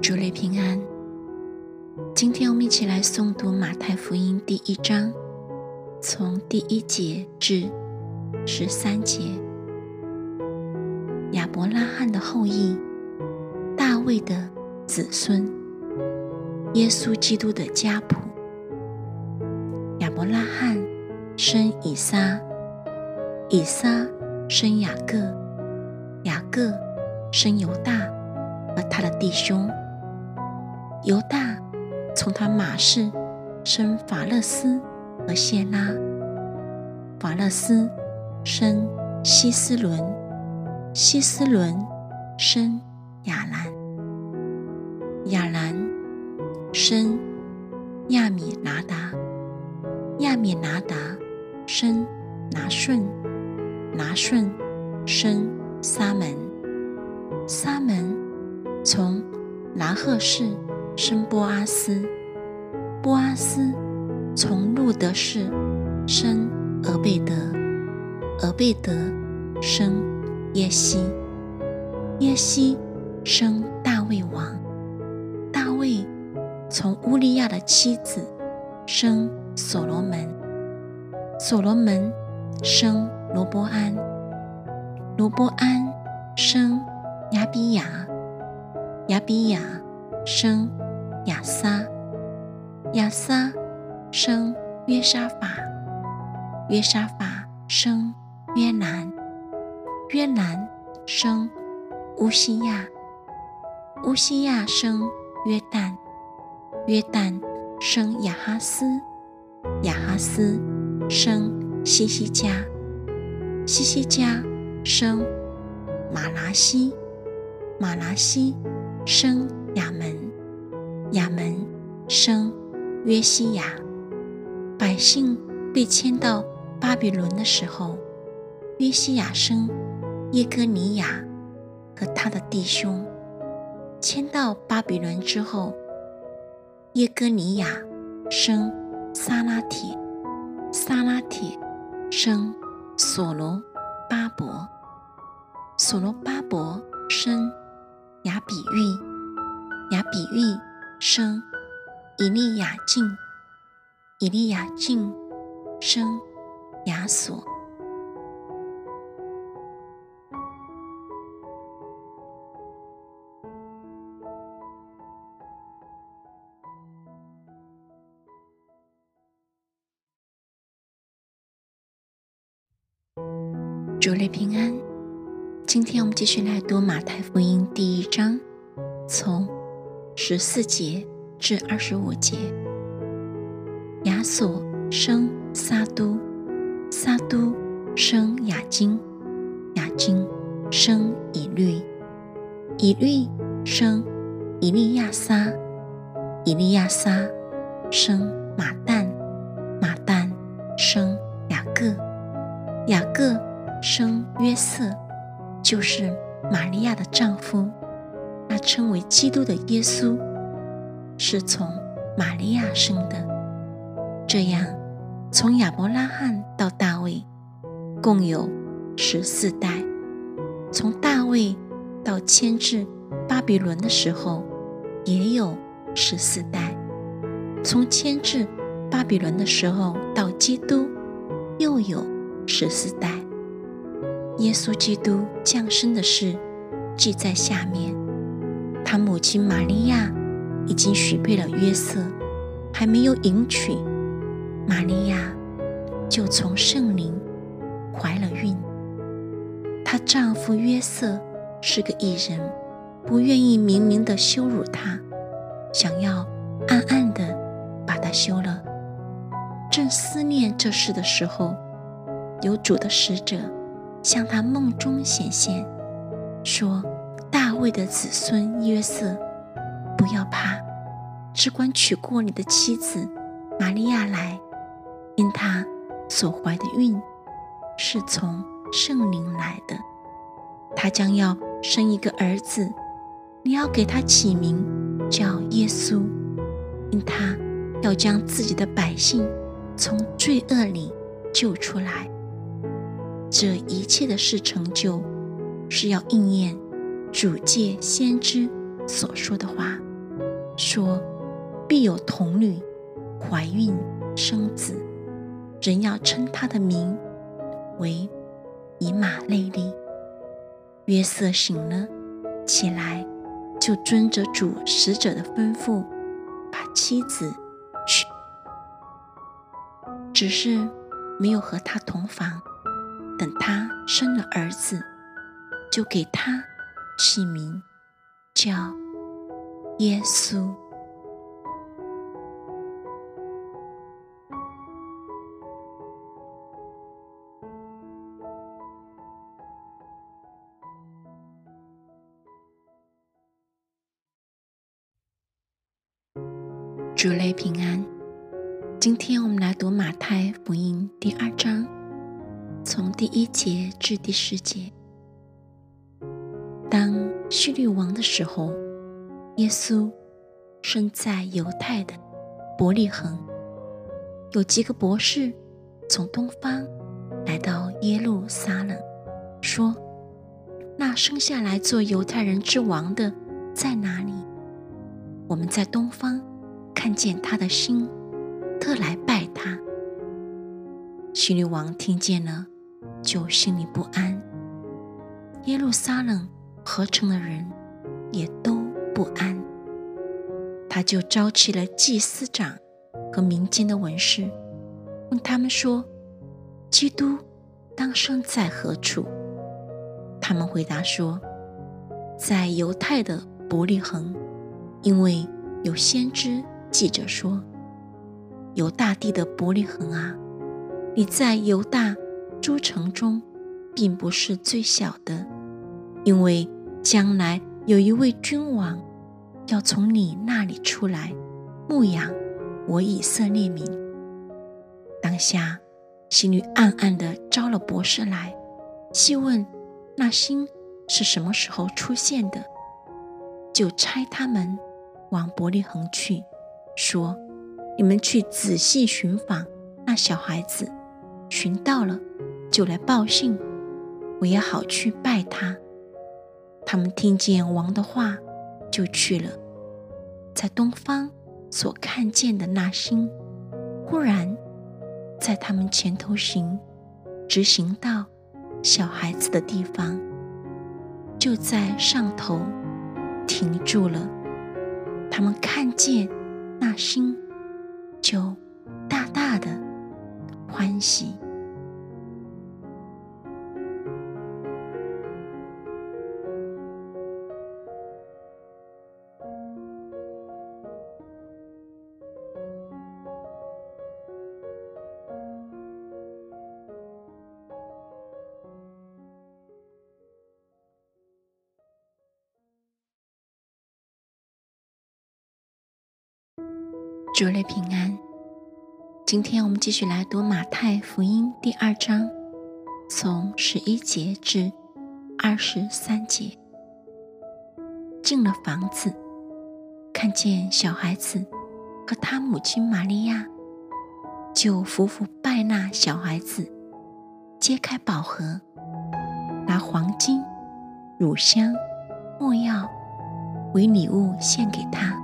主内平安。今天我们一起来诵读马太福音第一章，从第一节至十三节。亚伯拉罕的后裔，大卫的子孙，耶稣基督的家谱。亚伯拉罕生以撒，以撒生雅各，雅各生犹大。和他的弟兄犹大从他马氏生法勒斯和谢拉，法勒斯生希斯伦，希斯伦生亚兰，亚兰生亚米拿达，亚米拿达生拿顺，拿顺生沙门，沙门。从拿赫氏生波阿斯，波阿斯从路德氏生俄贝德，俄贝德生耶西，耶西生大卫王，大卫从乌利亚的妻子生所罗门，所罗门生罗波安，罗波安生亚比亚。亚比亚生亚撒，亚撒生约沙法，约沙法生约兰，约兰生乌西亚，乌西亚生约旦，约旦生亚哈斯，亚哈斯生西西加，西西加生马拉西，马拉西。生亚门，亚门生约西亚。百姓被迁到巴比伦的时候，约西亚生耶哥尼亚和他的弟兄。迁到巴比伦之后，耶哥尼亚生撒拉铁，撒拉铁生所罗巴伯，所罗巴伯生。雅比玉，雅比玉生以利亚敬，以利亚敬生亚索。主内平安。今天我们继续来读马太福音第一章，从十四节至二十五节。亚索生撒都，撒都生雅金，雅金生以律，以律生以利亚撒，以利亚撒生马旦，马旦生雅各，雅各生约瑟。就是玛利亚的丈夫，称为基督的耶稣，是从玛利亚生的。这样，从亚伯拉罕到大卫，共有十四代；从大卫到迁至巴比伦的时候，也有十四代；从迁至巴比伦的时候到基督，又有十四代。耶稣基督降生的事记在下面。他母亲玛利亚已经许配了约瑟，还没有迎娶，玛利亚就从圣灵怀了孕。她丈夫约瑟是个异人，不愿意明明的羞辱她，想要暗暗的把她休了。正思念这事的时候，有主的使者。向他梦中显现，说：“大卫的子孙约瑟，不要怕，只管娶过你的妻子玛利亚来，因她所怀的孕是从圣灵来的。他将要生一个儿子，你要给他起名叫耶稣，因他要将自己的百姓从罪恶里救出来。”这一切的事成就，是要应验主借先知所说的话。说必有童女怀孕生子，人要称他的名为以马内利。约瑟醒了起来，就遵着主使者的吩咐，把妻子娶，只是没有和他同房。等他生了儿子，就给他起名叫耶稣。主类平安。今天我们来读马太福音第二章，从第一节至第十节。当希律王的时候，耶稣生在犹太的伯利恒。有几个博士从东方来到耶路撒冷，说：“那生下来做犹太人之王的在哪里？我们在东方。”看见他的心，特来拜他。希律王听见了，就心里不安。耶路撒冷合成的人也都不安。他就召集了祭司长和民间的文士，问他们说：“基督当生在何处？”他们回答说：“在犹太的伯利恒，因为有先知。”记者说：“犹大地的伯利恒啊，你在犹大诸城中，并不是最小的，因为将来有一位君王要从你那里出来，牧养我以色列民。”当下，心里暗暗的招了博士来，细问那星是什么时候出现的，就差他们往伯利恒去。说：“你们去仔细寻访那小孩子，寻到了就来报信，我也好去拜他。”他们听见王的话，就去了。在东方所看见的那星，忽然在他们前头行，直行到小孩子的地方，就在上头停住了。他们看见。那心就大大的欢喜。主内平安。今天我们继续来读马太福音第二章，从十一节至二十三节。进了房子，看见小孩子和他母亲玛利亚，就伏伏拜那小孩子，揭开宝盒，拿黄金、乳香、没药为礼物献给他。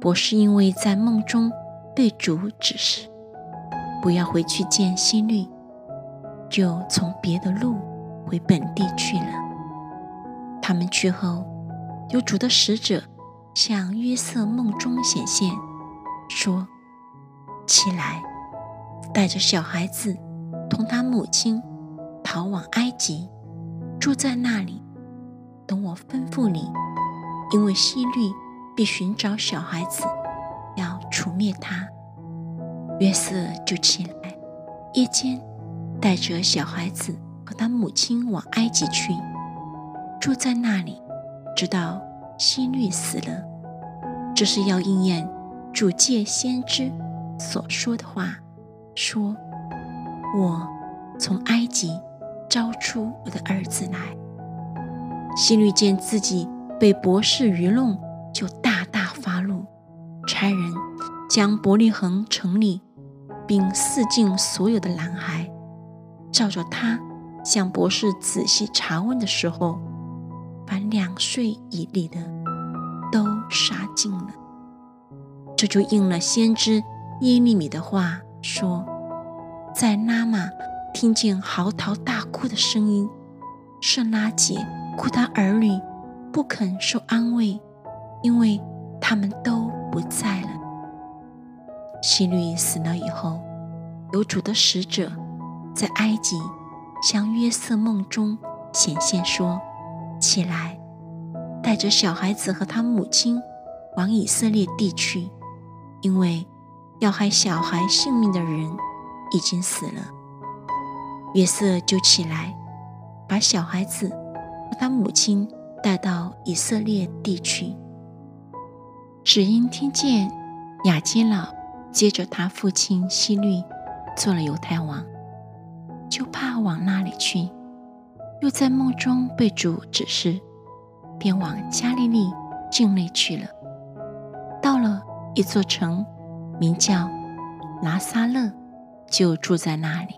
博士因为在梦中被主指示不要回去见希律，就从别的路回本地去了。他们去后，有主的使者向约瑟梦中显现，说：“起来，带着小孩子同他母亲逃往埃及，住在那里，等我吩咐你，因为希律。”必寻找小孩子，要除灭他。约瑟就起来，夜间带着小孩子和他母亲往埃及去，住在那里，直到希律死了。这是要应验主借先知所说的话，说：“我从埃及招出我的儿子来。”希律见自己被博士愚弄。差人将伯利恒城里并四境所有的男孩，照着他向博士仔细查问的时候，凡两岁以里的都杀尽了。这就应了先知耶利米的话说：“在拉玛听见嚎啕大哭的声音，是拉姐哭他儿女不肯受安慰，因为他们都不在了。”希律死了以后，有主的使者在埃及向约瑟梦中显现说：“起来，带着小孩子和他母亲往以色列地去。”因为要害小孩性命的人已经死了，约瑟就起来，把小孩子和他母亲带到以色列地去。只因听见雅基老接着他父亲希律做了犹太王，就怕往那里去，又在梦中被主指示，便往加利利境内去了。到了。一座城，名叫拿撒勒，就住在那里。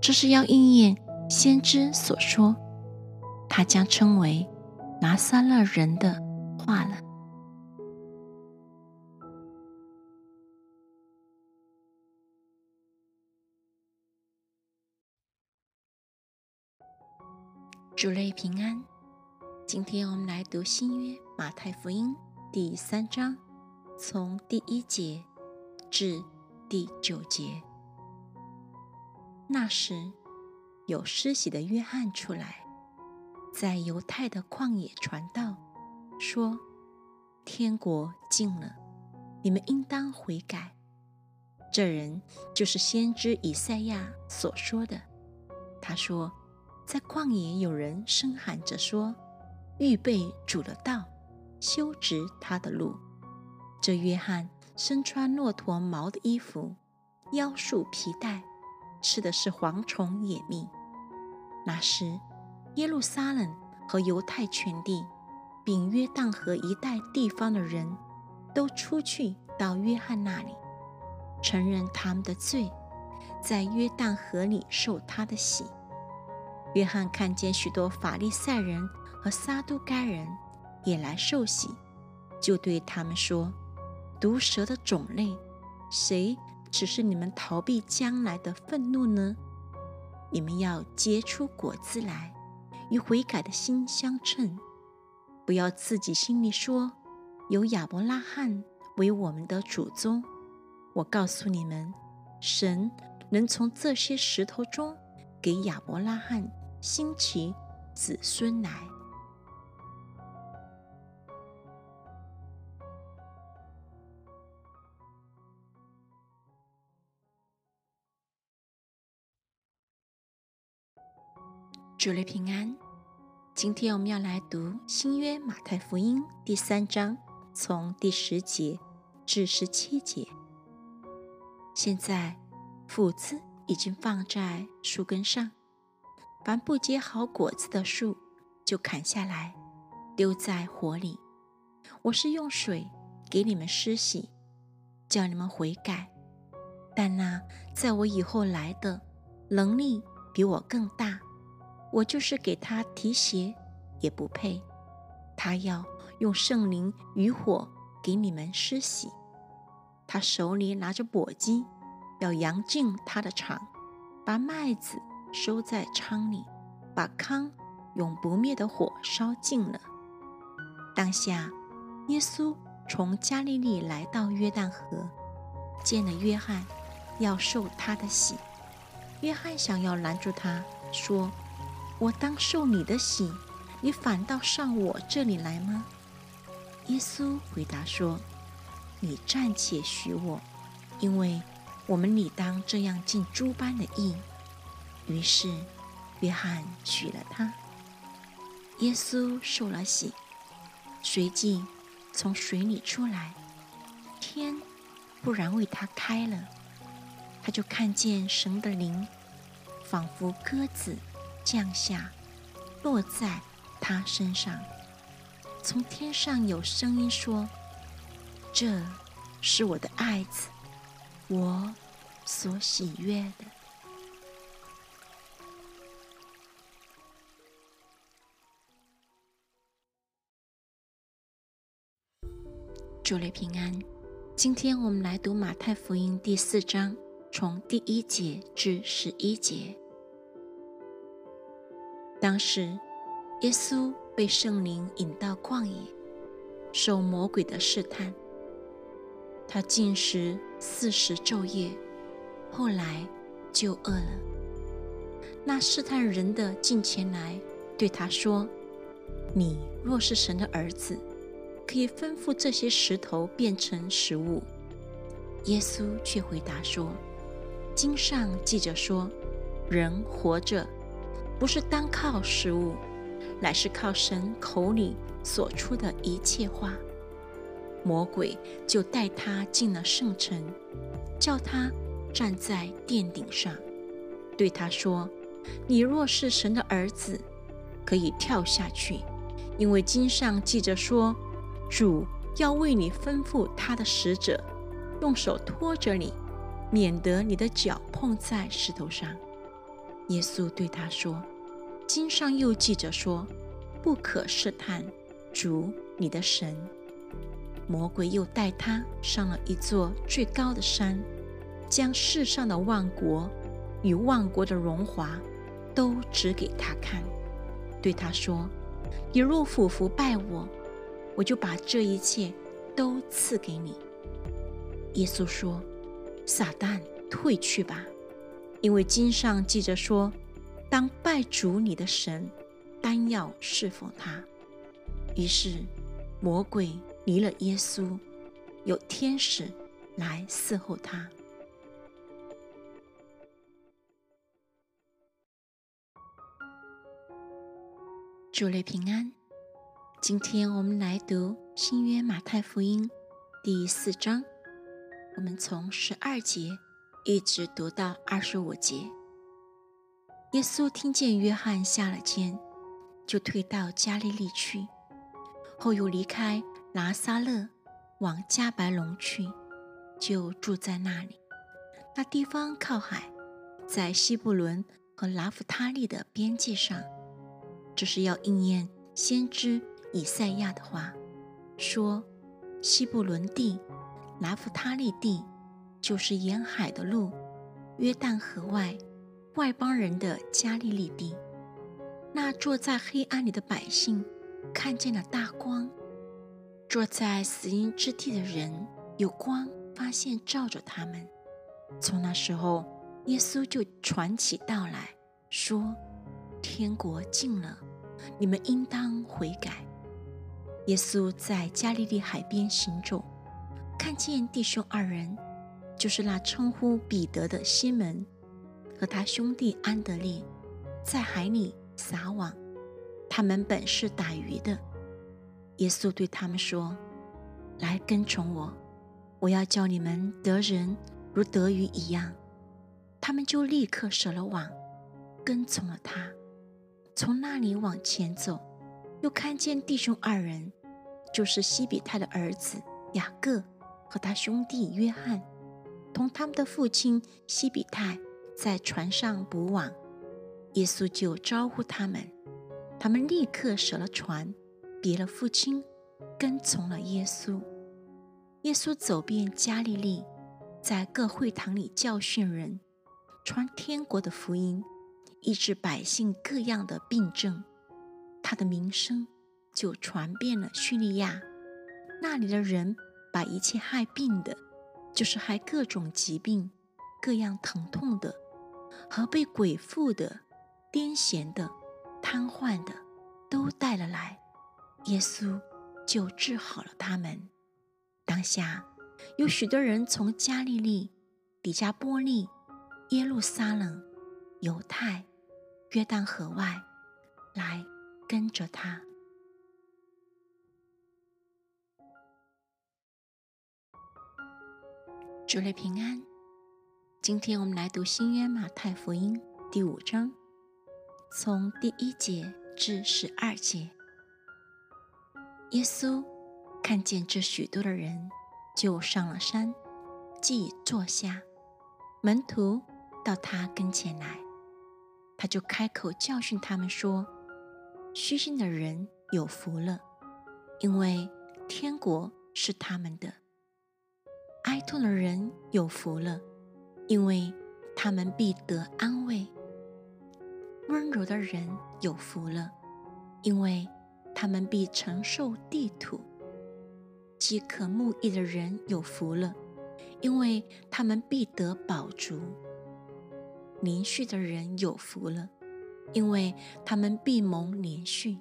这是要应验先知所说，他将称为拿撒勒人的话了。主类平安。今天我们来读新约马太福音第三章。从第一节至第九节，那时有施洗的约翰出来，在犹太的旷野传道，说：“天国近了，你们应当悔改。”这人就是先知以赛亚所说的。他说：“在旷野有人声喊着说：‘预备主的道，修直他的路。’”这约翰身穿骆驼毛的衣服，腰束皮带，吃的是蝗虫野蜜。那时，耶路撒冷和犹太全地，并约旦河一带地方的人，都出去到约翰那里，承认他们的罪，在约旦河里受他的洗。约翰看见许多法利赛人和撒都该人也来受洗，就对他们说。毒蛇的种类，谁只是你们逃避将来的愤怒呢？你们要结出果子来，与悔改的心相称。不要自己心里说有亚伯拉罕为我们的祖宗。我告诉你们，神能从这些石头中给亚伯拉罕兴起子孙来。主内平安。今天我们要来读新约马太福音第三章，从第十节至十七节。现在斧子已经放在树根上，凡不结好果子的树，就砍下来，丢在火里。我是用水给你们施洗，叫你们悔改。但那在我以后来的，能力比我更大。我就是给他提鞋，也不配。他要用圣灵与火给你们施洗。他手里拿着簸箕，要扬进他的场，把麦子收在仓里，把糠用不灭的火烧尽了。当下，耶稣从加利利来到约旦河，见了约翰，要受他的洗。约翰想要拦住他，说。我当受你的洗，你反倒上我这里来吗？耶稣回答说：“你暂且许我，因为我们理当这样尽诸般的义。”于是，约翰娶了她。耶稣受了洗，随即从水里出来，天忽然为他开了，他就看见神的灵，仿佛鸽子。降下，落在他身上。从天上有声音说：“这是我的爱子，我所喜悦的。”主内平安。今天我们来读马太福音第四章，从第一节至十一节。当时，耶稣被圣灵引到旷野，受魔鬼的试探。他进食四十昼夜，后来就饿了。那试探人的进前来，对他说：“你若是神的儿子。”可以吩咐这些石头变成食物。耶稣却回答说：“经上记着说，人活着不是单靠食物，乃是靠神口里所出的一切话。”魔鬼就带他进了圣城，叫他站在殿顶上，对他说：“你若是神的儿子，可以跳下去，因为经上记着说。”主要为你吩咐他的使者，用手托着你，免得你的脚碰在石头上。耶稣对他说：“经上又记着说，不可试探主你的神。”魔鬼又带他上了一座最高的山，将世上的万国与万国的荣华都指给他看，对他说：“你若俯伏拜我。”我就把这一切都赐给你。耶稣说：“撒旦，退去吧，因为经上记着说，当拜主你的神，单要侍奉他。”于是魔鬼离了耶稣，有天使来伺候他。主内平安。今天我们来读新约马太福音第四章，我们从十二节一直读到二十五节。耶稣听见约翰下了监，就退到加利利去，后又离开拿撒勒，往加白龙去，就住在那里。那地方靠海，在西布伦和拿弗他利的边界上，这是要应验先知。以赛亚的话说：“西布伦地、拿弗他利地，就是沿海的路，约旦河外外邦人的加利利地。那坐在黑暗里的百姓，看见了大光；坐在死荫之地的人，有光发现照着他们。从那时候，耶稣就传起道来说：天国近了，你们应当悔改。”耶稣在加利利海边行走，看见弟兄二人，就是那称呼彼得的西门和他兄弟安德烈，在海里撒网。他们本是打鱼的。耶稣对他们说：“来跟从我，我要叫你们得人如得鱼一样。”他们就立刻舍了网，跟从了他。从那里往前走。又看见弟兄二人，就是西比泰的儿子雅各和他兄弟约翰，同他们的父亲西比泰在船上捕网。耶稣就招呼他们，他们立刻舍了船，别了父亲，跟从了耶稣。耶稣走遍加利利，在各会堂里教训人，传天国的福音，医治百姓各样的病症。他的名声就传遍了叙利亚，那里的人把一切害病的，就是害各种疾病、各样疼痛的，和被鬼附的、癫痫的、瘫痪的，都带了来，耶稣就治好了他们。当下有许多人从加利利、底加波利、耶路撒冷、犹太、约旦河外来。跟着他，主内平安。今天我们来读新约马太福音第五章，从第一节至十二节。耶稣看见这许多的人，就上了山，即坐下。门徒到他跟前来，他就开口教训他们说。虚心的人有福了，因为天国是他们的。哀痛的人有福了，因为他们必得安慰；温柔的人有福了，因为他们必承受地土；饥渴慕义的人有福了，因为他们必得饱足；连续的人有福了，因为他们必蒙连续；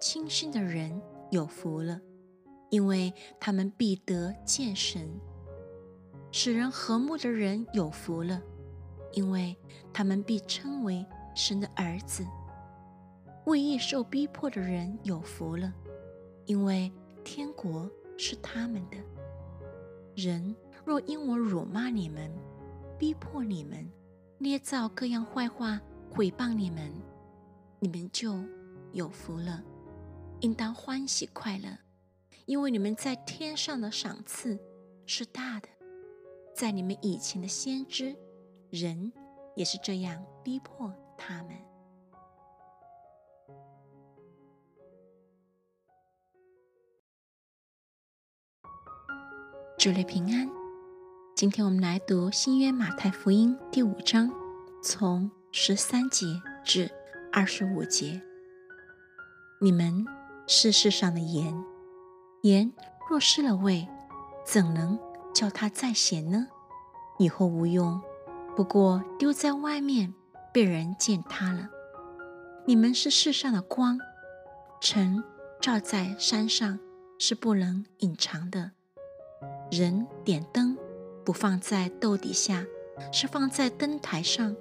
轻信的人有福了。因为他们必得见神，使人和睦的人有福了，因为他们必称为神的儿子；为义受逼迫的人有福了，因为天国是他们的。人若因我辱骂你们、逼迫你们、捏造各样坏话毁谤你们，你们就有福了，应当欢喜快乐。因为你们在天上的赏赐是大的，在你们以前的先知，人也是这样逼迫他们。主内平安，今天我们来读新约马太福音第五章，从十三节至二十五节。你们是世上的盐。盐若失了味，怎能叫它再咸呢？以后无用，不过丢在外面，被人践踏了。你们是世上的光，晨照在山上是不能隐藏的。人点灯不放在豆底下，是放在灯台上，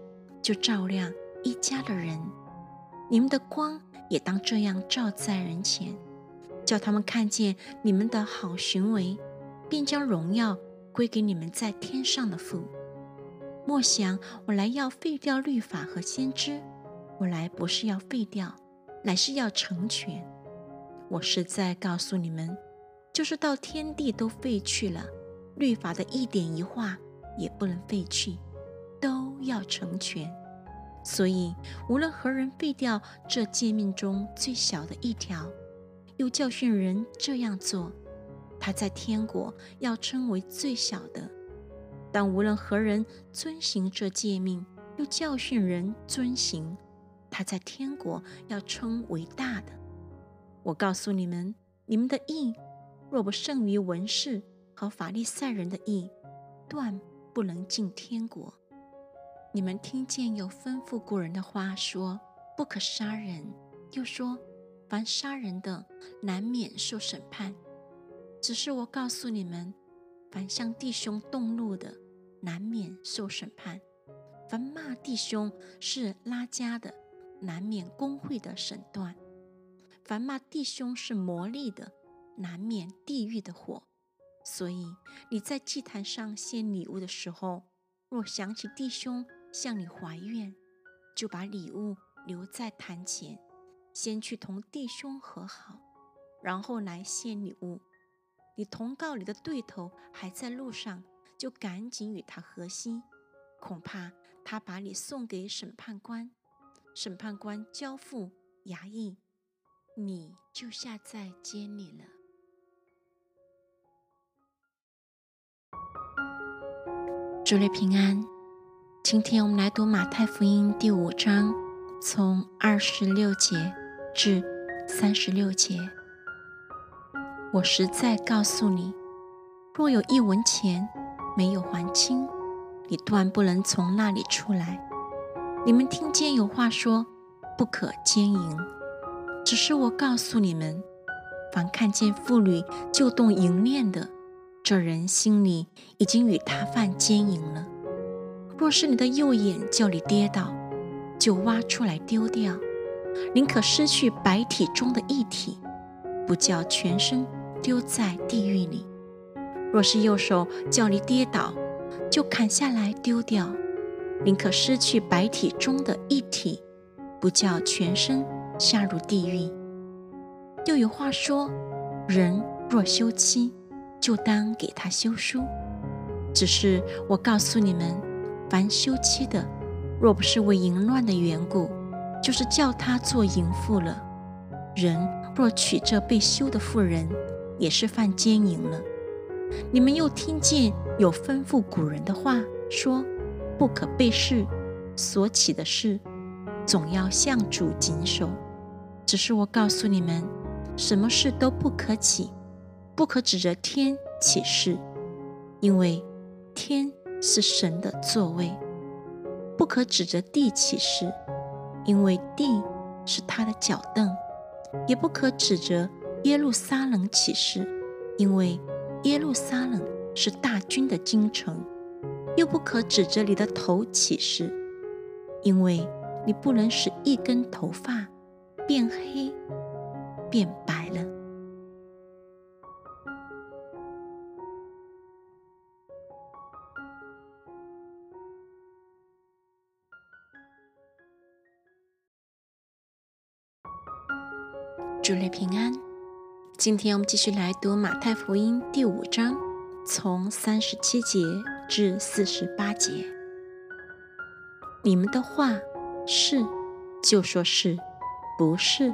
就照亮一家的人。你们的光也当这样照在人前。叫他们看见你们的好行为，并将荣耀归给你们在天上的父。莫想我来要废掉律法和先知，我来不是要废掉，乃是要成全。我实在告诉你们，就是到天地都废去了，律法的一点一画也不能废去，都要成全。所以无论何人废掉这诫命中最小的一条，又教训人这样做，他在天国要称为最小的；但无论何人遵行这诫命，又教训人遵行，他在天国要称为大的。我告诉你们，你们的义若不胜于文士和法利赛人的义，断不能进天国。你们听见有吩咐古人的话说：“不可杀人。”又说。凡杀人的，难免受审判。只是我告诉你们，凡向弟兄动怒的，难免受审判；凡骂弟兄是拉家的，难免公会的审断；凡骂弟兄是魔力的，难免地狱的火。所以你在祭坛上献礼物的时候，若想起弟兄向你怀怨，就把礼物留在坛前。先去同弟兄和好，然后来献礼物。你同告你的对头还在路上，就赶紧与他和稀，恐怕他把你送给审判官，审判官交付衙役，你就下在监里了。主内平安。今天我们来读马太福音第五章，从二十六节。至三十六节，我实在告诉你，若有一文钱没有还清，你断不能从那里出来。你们听见有话说，不可奸淫。只是我告诉你们，凡看见妇女就动淫念的，这人心里已经与他犯奸淫了。若是你的右眼叫你跌倒，就挖出来丢掉。宁可失去白体中的一体，不叫全身丢在地狱里。若是右手叫你跌倒，就砍下来丢掉。宁可失去白体中的一体，不叫全身下入地狱。又有话说：人若休妻，就当给他休书。只是我告诉你们，凡休妻的，若不是为淫乱的缘故，就是叫他做淫妇了。人若娶这被休的妇人，也是犯奸淫了。你们又听见有吩咐古人的话，说不可背誓，所起的事，总要向主谨守。只是我告诉你们，什么事都不可起，不可指着天起誓，因为天是神的座位；不可指着地起誓，因为地是他的脚凳；也不可指着耶路撒冷起誓，因为耶路撒冷是大军的京城；又不可指着你的头起誓，因为你不能使一根头发。变黑，变白了。主内平安。今天我们继续来读马太福音第五章，从三十七节至四十八节。你们的话是，就说是。不是，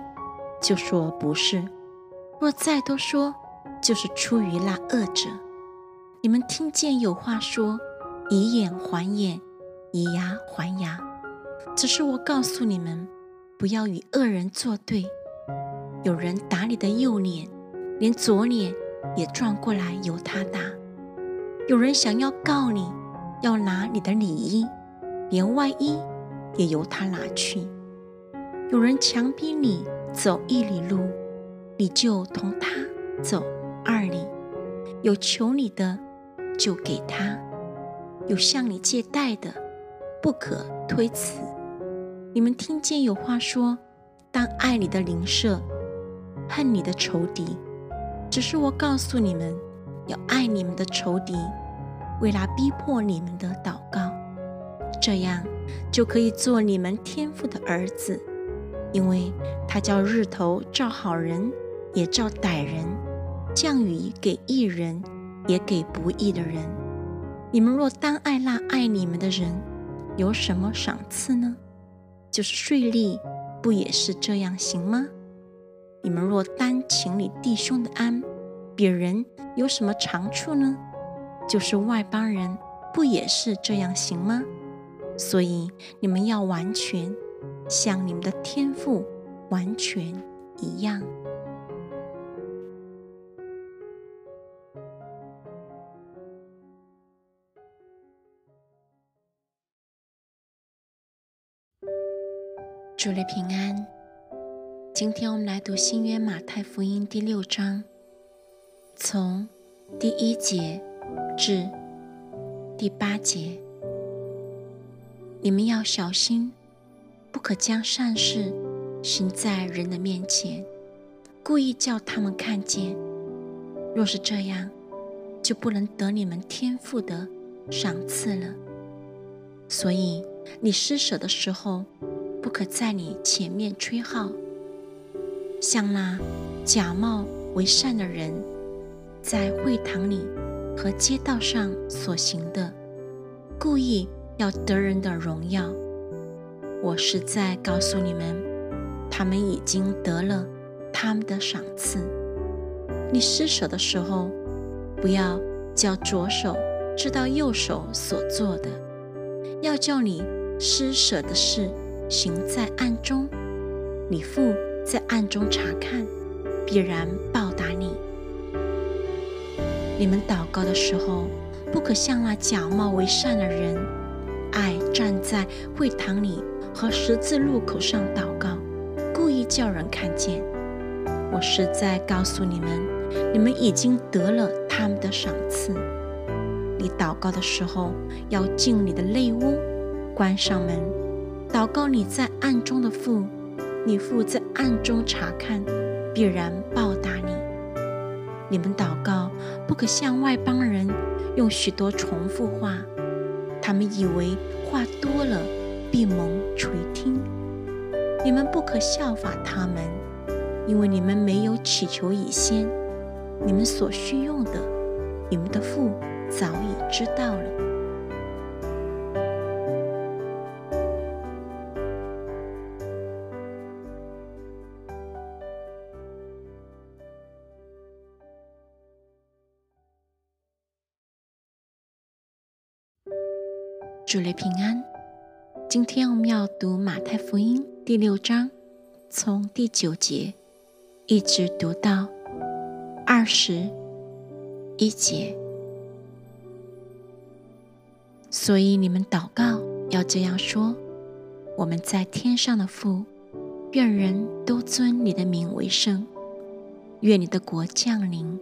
就说不是。若再多说，就是出于那恶者。你们听见有话说：“以眼还眼，以牙还牙。”只是我告诉你们，不要与恶人作对。有人打你的右脸，连左脸也转过来由他打；有人想要告你，要拿你的里衣，连外衣也由他拿去。有人强逼你走一里路，你就同他走二里；有求你的，就给他；有向你借贷的，不可推辞。你们听见有话说：当爱你的邻舍，恨你的仇敌。只是我告诉你们，要爱你们的仇敌，为了逼迫你们的祷告，这样就可以做你们天父的儿子。因为他叫日头照好人，也照歹人；降雨给义人，也给不义的人。你们若单爱那爱你们的人，有什么赏赐呢？就是税吏，不也是这样行吗？你们若单请你弟兄的安，别人有什么长处呢？就是外邦人，不也是这样行吗？所以你们要完全。像你们的天赋完全一样。祝你平安。今天我们来读新约马太福音第六章，从第一节至第八节。你们要小心。不可将善事行在人的面前，故意叫他们看见。若是这样，就不能得你们天赋的赏赐了。所以你施舍的时候，不可在你前面吹号，像那假冒为善的人，在会堂里和街道上所行的，故意要得人的荣耀。我是在告诉你们，他们已经得了他们的赏赐。你施舍的时候，不要叫左手知道右手所做的，要叫你施舍的事行在暗中。你父在暗中查看，必然报答你。你们祷告的时候，不可像那假冒为善的人，爱站在会堂里。和十字路口上祷告，故意叫人看见。我实在告诉你们，你们已经得了他们的赏赐。你祷告的时候，要进你的内屋，关上门，祷告你在暗中的父，你父在暗中查看，必然报答你。你们祷告，不可向外邦人用许多重复话，他们以为话多了。闭蒙垂听，你们不可效法他们，因为你们没有祈求以先，你们所需用的，你们的父早已知道了。主内平安。今天我们要读马太福音第六章，从第九节一直读到二十一节。所以你们祷告要这样说：我们在天上的父，愿人都尊你的名为圣。愿你的国降临，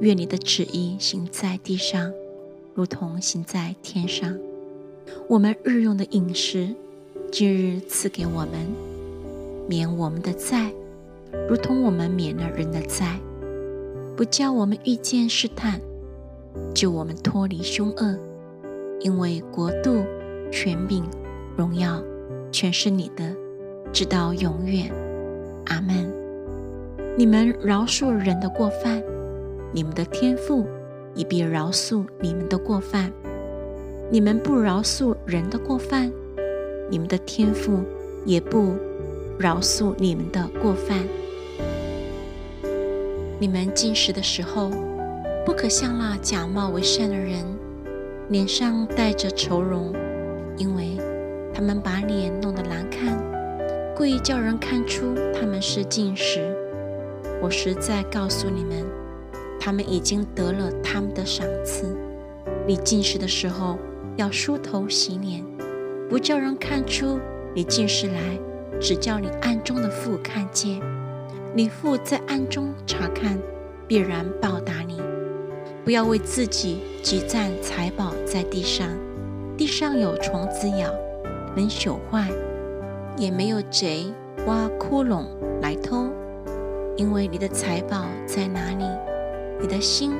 愿你的旨意行在地上，如同行在天上。我们日用的饮食，今日赐给我们，免我们的债，如同我们免了人的债，不叫我们遇见试探，救我们脱离凶恶。因为国度、权柄、荣耀，全是你的，直到永远。阿门。你们饶恕人的过犯，你们的天父也必饶恕你们的过犯；你们不饶恕人的过犯，你们的天父也不饶恕你们的过犯。你们进食的时候，不可像那假冒为善的人，脸上带着愁容，因为他们把脸弄得难看，故意叫人看出他们是进食。我实在告诉你们，他们已经得了他们的赏赐。你进食的时候要梳头洗脸，不叫人看出你进食来，只叫你暗中的父看见。你父在暗中查看，必然报答你。不要为自己积攒财宝在地上，地上有虫子咬，能朽坏；也没有贼挖窟窿来偷。因为你的财宝在哪里，你的心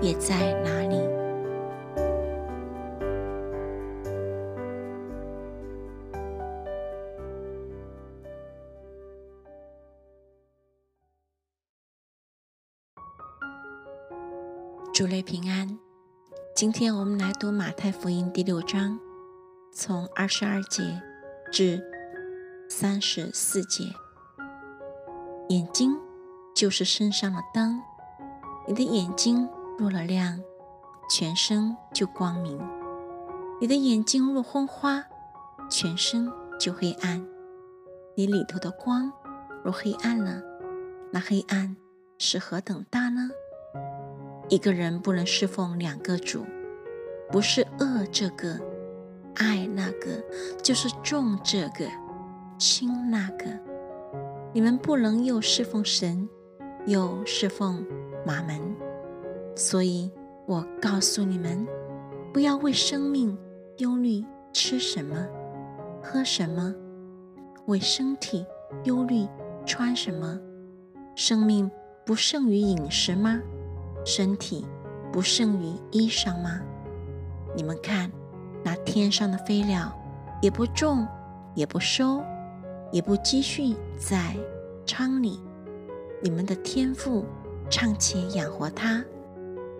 也在哪里。主内平安，今天我们来读马太福音第六章，从二十二节至三十四节，眼睛。就是身上的灯，你的眼睛若了亮，全身就光明；你的眼睛若昏花，全身就黑暗。你里头的光若黑暗了，那黑暗是何等大呢？一个人不能侍奉两个主，不是恶这个爱那个，就是重这个轻那个。你们不能又侍奉神。又侍奉马门，所以我告诉你们，不要为生命忧虑吃什么、喝什么；为身体忧虑穿什么。生命不胜于饮食吗？身体不胜于衣裳吗？你们看，那天上的飞鸟，也不种，也不收，也不积蓄在仓里。你们的天赋尚且养活它，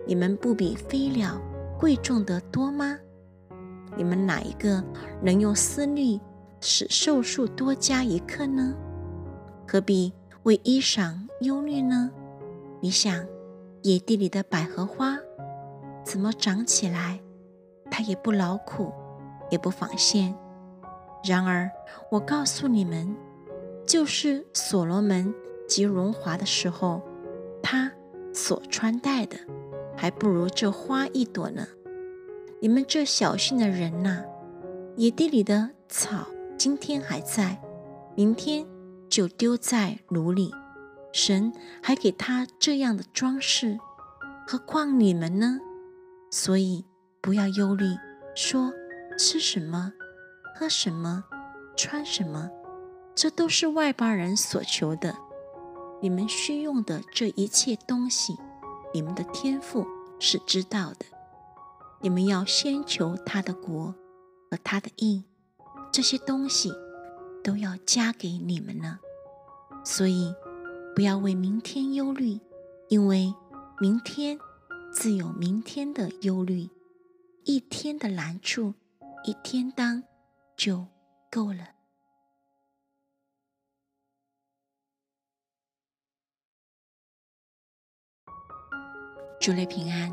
你们不比飞鸟贵重得多吗？你们哪一个能用思虑使寿数多加一刻呢？何必为衣裳忧虑呢？你想，野地里的百合花怎么长起来？它也不劳苦，也不纺线。然而，我告诉你们，就是所罗门。极荣华的时候，他所穿戴的还不如这花一朵呢。你们这小心的人呐，野地里的草今天还在，明天就丢在炉里。神还给他这样的装饰，何况你们呢？所以不要忧虑，说吃什么、喝什么、穿什么，这都是外邦人所求的。你们需用的这一切东西，你们的天赋是知道的。你们要先求他的国和他的义，这些东西都要加给你们了。所以不要为明天忧虑，因为明天自有明天的忧虑。一天的难处，一天当就够了。主内平安，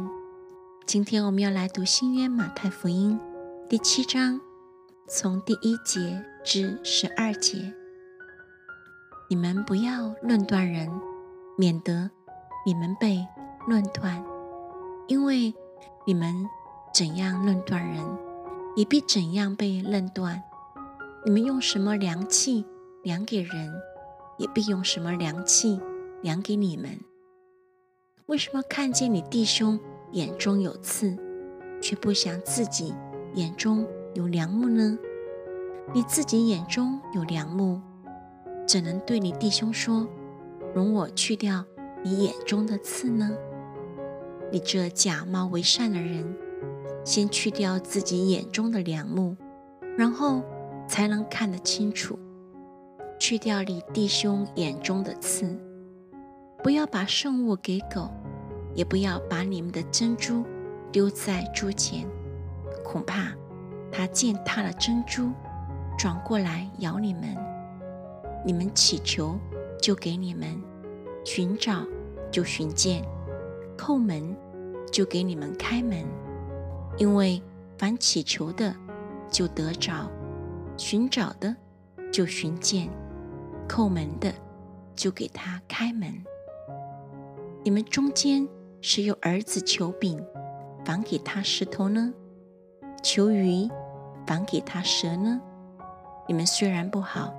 今天我们要来读新约马太福音第七章从第一节至十二节。你们不要论断人，免得你们被论断，因为你们怎样论断人，也必怎样被论断。你们用什么量器量给人，也必用什么量器量给你们。为什么看见你弟兄眼中有刺，却不想自己眼中有梁木呢？你自己眼中有梁木。怎能对你弟兄说：“容我去掉你眼中的刺呢？”你这假冒为善的人，先去掉自己眼中的梁木，然后才能看得清楚。去掉你弟兄眼中的刺，不要把圣物给狗，也不要把你们的珍珠丢在猪前，恐怕它践踏了珍珠，转过来咬你们。你们祈求，就给你们；寻找，就寻见；叩门，就给你们开门。因为凡祈求的，就得着；寻找的，就寻见；叩门的，就给他开门。你们中间谁有儿子求饼，反给他石头呢？求鱼，反给他蛇呢？你们虽然不好。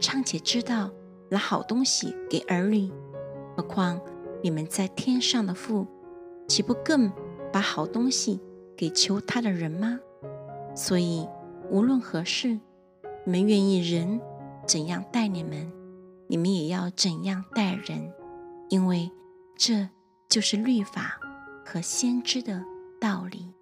尚且知道拿好东西给儿女，何况你们在天上的父，岂不更把好东西给求他的人吗？所以无论何事，你们愿意人怎样待你们，你们也要怎样待人，因为这就是律法和先知的道理。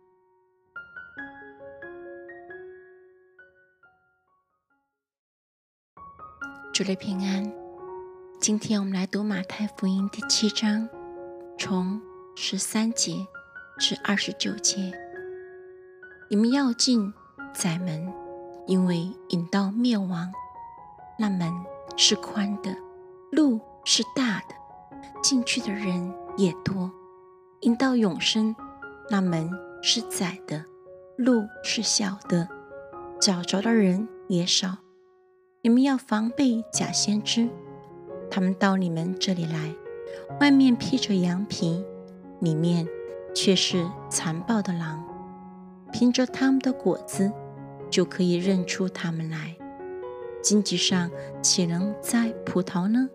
主的平安，今天我们来读马太福音第七章，从十三节至二十九节。你们要进窄门，因为引到灭亡，那门是宽的，路是大的，进去的人也多；引到永生，那门是窄的，路是小的，找着的人也少。你们要防备假先知，他们到你们这里来，外面披着羊皮，里面却是残暴的狼。凭着他们的果子，就可以认出他们来。荆棘上岂能栽葡萄呢？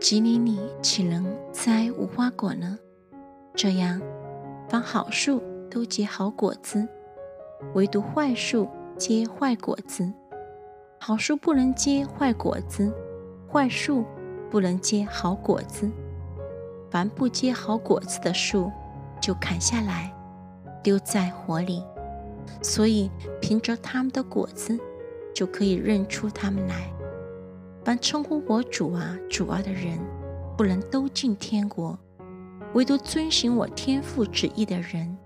吉林里岂能栽无花果呢？这样，凡好树都结好果子，唯独坏树结坏果子。好树不能结坏果子，坏树不能结好果子。凡不结好果子的树，就砍下来，丢在火里。所以凭着他们的果子，就可以认出他们来。凡称呼我主啊、主啊的人，不能都进天国，唯独遵行我天父旨意的人，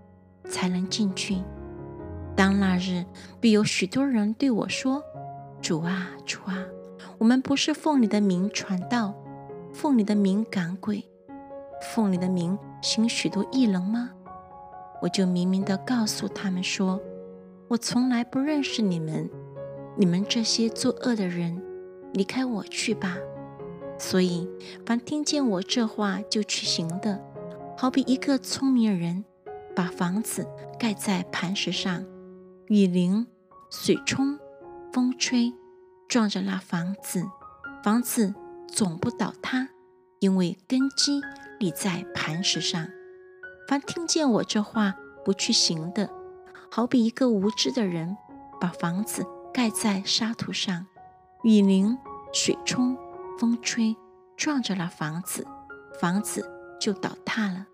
才能进去。当那日，必有许多人对我说。主啊，主啊，我们不是奉你的名传道，奉你的名赶鬼，奉你的名行许多异能吗？我就明明的告诉他们说，我从来不认识你们，你们这些作恶的人，离开我去吧。所以，凡听见我这话就去行的，好比一个聪明人，把房子盖在磐石上，雨淋，水冲。风吹，撞着那房子，房子总不倒塌，因为根基立在磐石上。凡听见我这话不去行的，好比一个无知的人，把房子盖在沙土上，雨淋、水冲、风吹，撞着了房子，房子就倒塌了，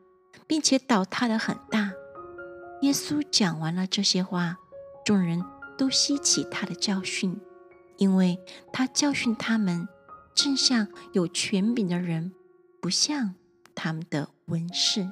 并且倒塌的很大。耶稣讲完了这些话，众人。都吸起他的教训，因为他教训他们，正像有权柄的人，不像他们的文士。